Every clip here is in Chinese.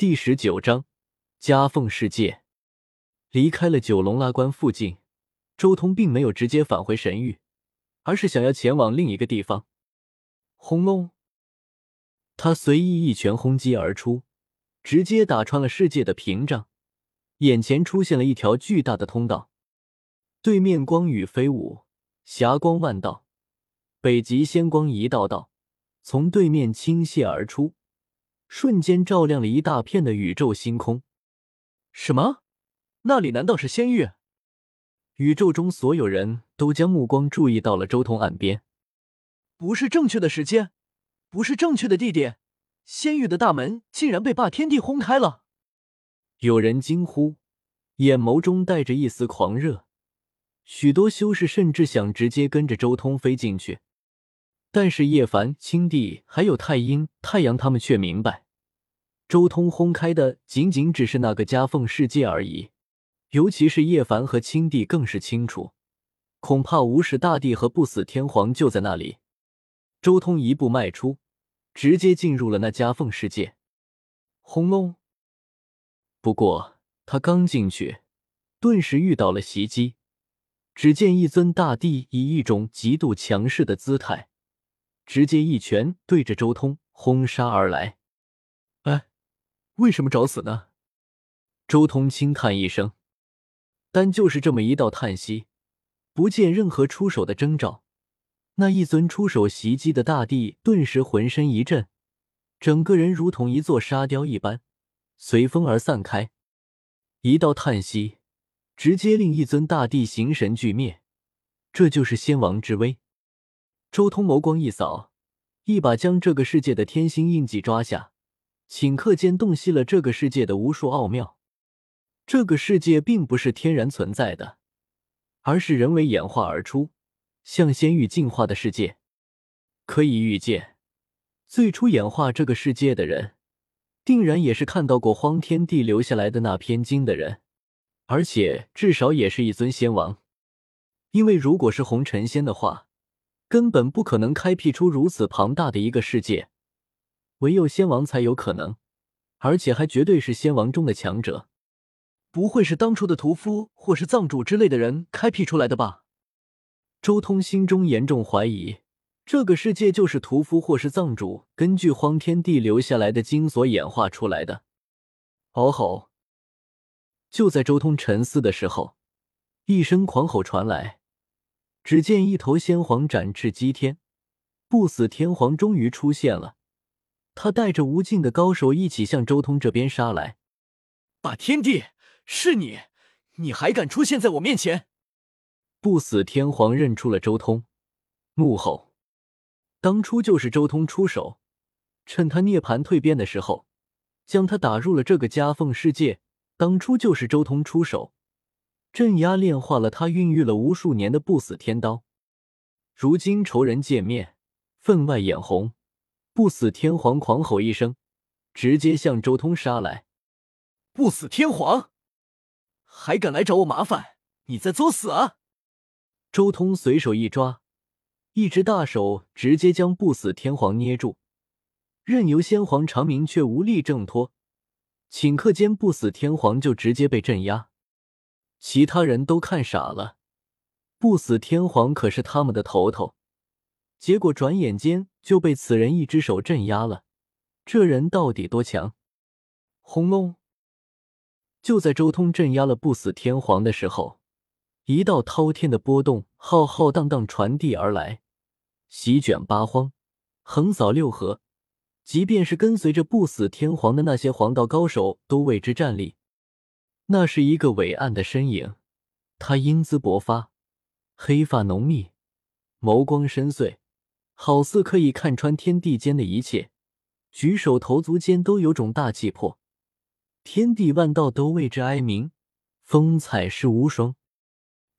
第十九章夹缝世界。离开了九龙拉关附近，周通并没有直接返回神域，而是想要前往另一个地方。轰隆！他随意一拳轰击而出，直接打穿了世界的屏障，眼前出现了一条巨大的通道。对面光雨飞舞，霞光万道，北极仙光一道道从对面倾泻而出。瞬间照亮了一大片的宇宙星空。什么？那里难道是仙域？宇宙中所有人都将目光注意到了周通岸边。不是正确的时间，不是正确的地点，仙域的大门竟然被霸天帝轰开了！有人惊呼，眼眸中带着一丝狂热。许多修士甚至想直接跟着周通飞进去。但是叶凡、青帝还有太阴、太阳他们却明白，周通轰开的仅仅只是那个夹缝世界而已。尤其是叶凡和青帝更是清楚，恐怕无始大帝和不死天皇就在那里。周通一步迈出，直接进入了那夹缝世界。轰隆！不过他刚进去，顿时遇到了袭击。只见一尊大帝以一种极度强势的姿态。直接一拳对着周通轰杀而来，哎，为什么找死呢？周通轻叹一声，但就是这么一道叹息，不见任何出手的征兆。那一尊出手袭击的大帝顿时浑身一震，整个人如同一座沙雕一般，随风而散开。一道叹息，直接令一尊大帝形神俱灭。这就是仙王之威。周通眸光一扫，一把将这个世界的天星印记抓下，顷刻间洞悉了这个世界的无数奥妙。这个世界并不是天然存在的，而是人为演化而出、向仙域进化的世界。可以预见，最初演化这个世界的人，定然也是看到过荒天帝留下来的那篇经的人，而且至少也是一尊仙王。因为如果是红尘仙的话，根本不可能开辟出如此庞大的一个世界，唯有仙王才有可能，而且还绝对是仙王中的强者。不会是当初的屠夫或是藏主之类的人开辟出来的吧？周通心中严重怀疑，这个世界就是屠夫或是藏主根据荒天地留下来的经所演化出来的。嗷吼！就在周通沉思的时候，一声狂吼传来。只见一头仙皇展翅击天，不死天皇终于出现了。他带着无尽的高手一起向周通这边杀来。霸天帝，是你！你还敢出现在我面前？不死天皇认出了周通，怒吼：“当初就是周通出手，趁他涅槃蜕变的时候，将他打入了这个夹缝世界。当初就是周通出手。”镇压炼化了他孕育了无数年的不死天刀，如今仇人见面，分外眼红。不死天皇狂吼一声，直接向周通杀来。不死天皇，还敢来找我麻烦？你在作死啊！周通随手一抓，一只大手直接将不死天皇捏住，任由先皇长鸣却无力挣脱。顷刻间，不死天皇就直接被镇压。其他人都看傻了，不死天皇可是他们的头头，结果转眼间就被此人一只手镇压了。这人到底多强？轰隆！就在周通镇压了不死天皇的时候，一道滔天的波动浩浩荡荡传递而来，席卷八荒，横扫六合，即便是跟随着不死天皇的那些黄道高手都为之战栗。那是一个伟岸的身影，他英姿勃发，黑发浓密，眸光深邃，好似可以看穿天地间的一切。举手投足间都有种大气魄，天地万道都为之哀鸣，风采是无双。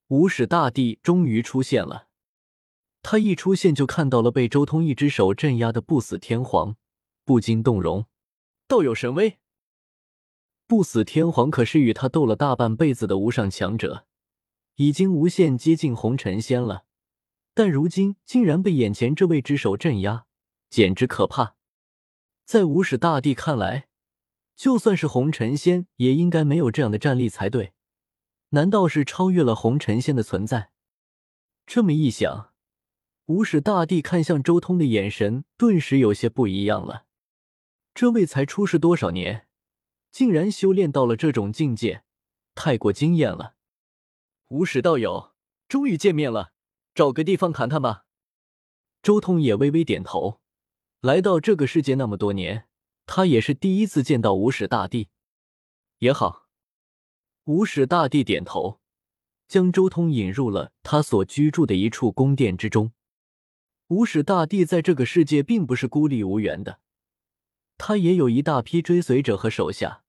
无始大帝终于出现了，他一出现就看到了被周通一只手镇压的不死天皇，不禁动容，道有神威。不死天皇可是与他斗了大半辈子的无上强者，已经无限接近红尘仙了，但如今竟然被眼前这位之手镇压，简直可怕。在无始大帝看来，就算是红尘仙，也应该没有这样的战力才对。难道是超越了红尘仙的存在？这么一想，无始大帝看向周通的眼神顿时有些不一样了。这位才出世多少年，竟然修炼到了这种境界，太过惊艳了。无始道友，终于见面了，找个地方谈谈吧。周通也微微点头。来到这个世界那么多年，他也是第一次见到无始大帝。也好，无始大帝点头，将周通引入了他所居住的一处宫殿之中。无始大帝在这个世界并不是孤立无援的，他也有一大批追随者和手下，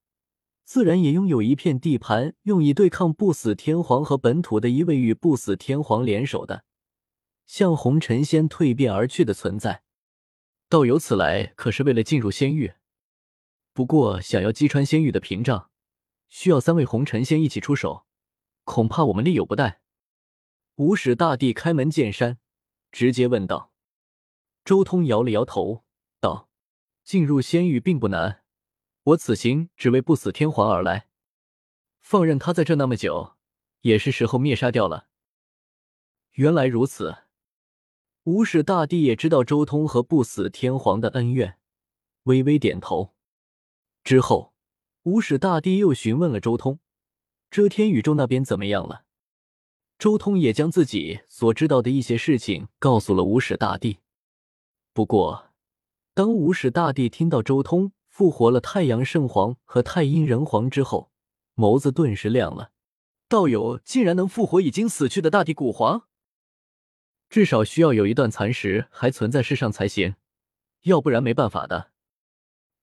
自然也拥有一片地盘，用以对抗不死天皇和本土的一位与不死天皇联手的，向红尘仙蜕变而去的存在。道友此来可是为了进入仙域？不过想要击穿仙域的屏障，需要三位红尘仙一起出手，恐怕我们力有不逮。无始大帝开门见山，直接问道。周通摇了摇头，道：“进入仙域并不难，我此行只为不死天皇而来，放任他在这那么久，也是时候灭杀掉了。”原来如此。无始大帝也知道周通和不死天皇的恩怨，微微点头。之后，无始大帝又询问了周通：“遮天宇宙那边怎么样了？”周通也将自己所知道的一些事情告诉了无始大帝。不过，当无始大帝听到周通复活了太阳圣皇和太阴人皇之后，眸子顿时亮了：“道友竟然能复活已经死去的大帝古皇！”至少需要有一段残石还存在世上才行，要不然没办法的。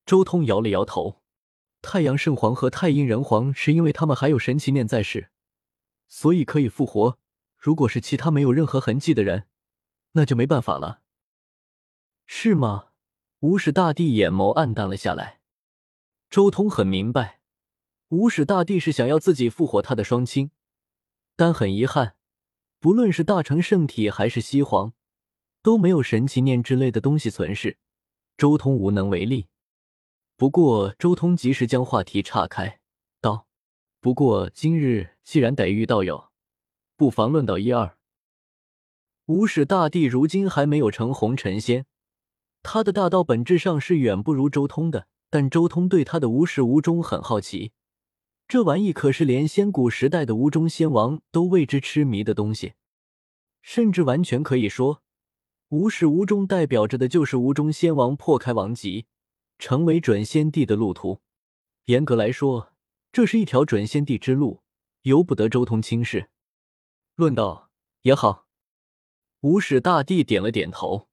周通摇了摇头，太阳圣皇和太阴人皇是因为他们还有神奇念在世，所以可以复活。如果是其他没有任何痕迹的人，那就没办法了。是吗？无始大帝眼眸暗淡了下来。周通很明白，无始大帝是想要自己复活他的双亲，但很遗憾。不论是大成圣体还是西皇，都没有神奇念之类的东西存世，周通无能为力。不过，周通及时将话题岔开，道：“不过今日既然逮遇道友，不妨论道一二。”无始大帝如今还没有成红尘仙，他的大道本质上是远不如周通的，但周通对他的无始无终很好奇。这玩意可是连仙古时代的无中仙王都为之痴迷的东西，甚至完全可以说，无始无终代表着的就是无中仙王破开王级，成为准仙帝的路途。严格来说，这是一条准仙帝之路，由不得周通轻视。论道也好，无始大帝点了点头。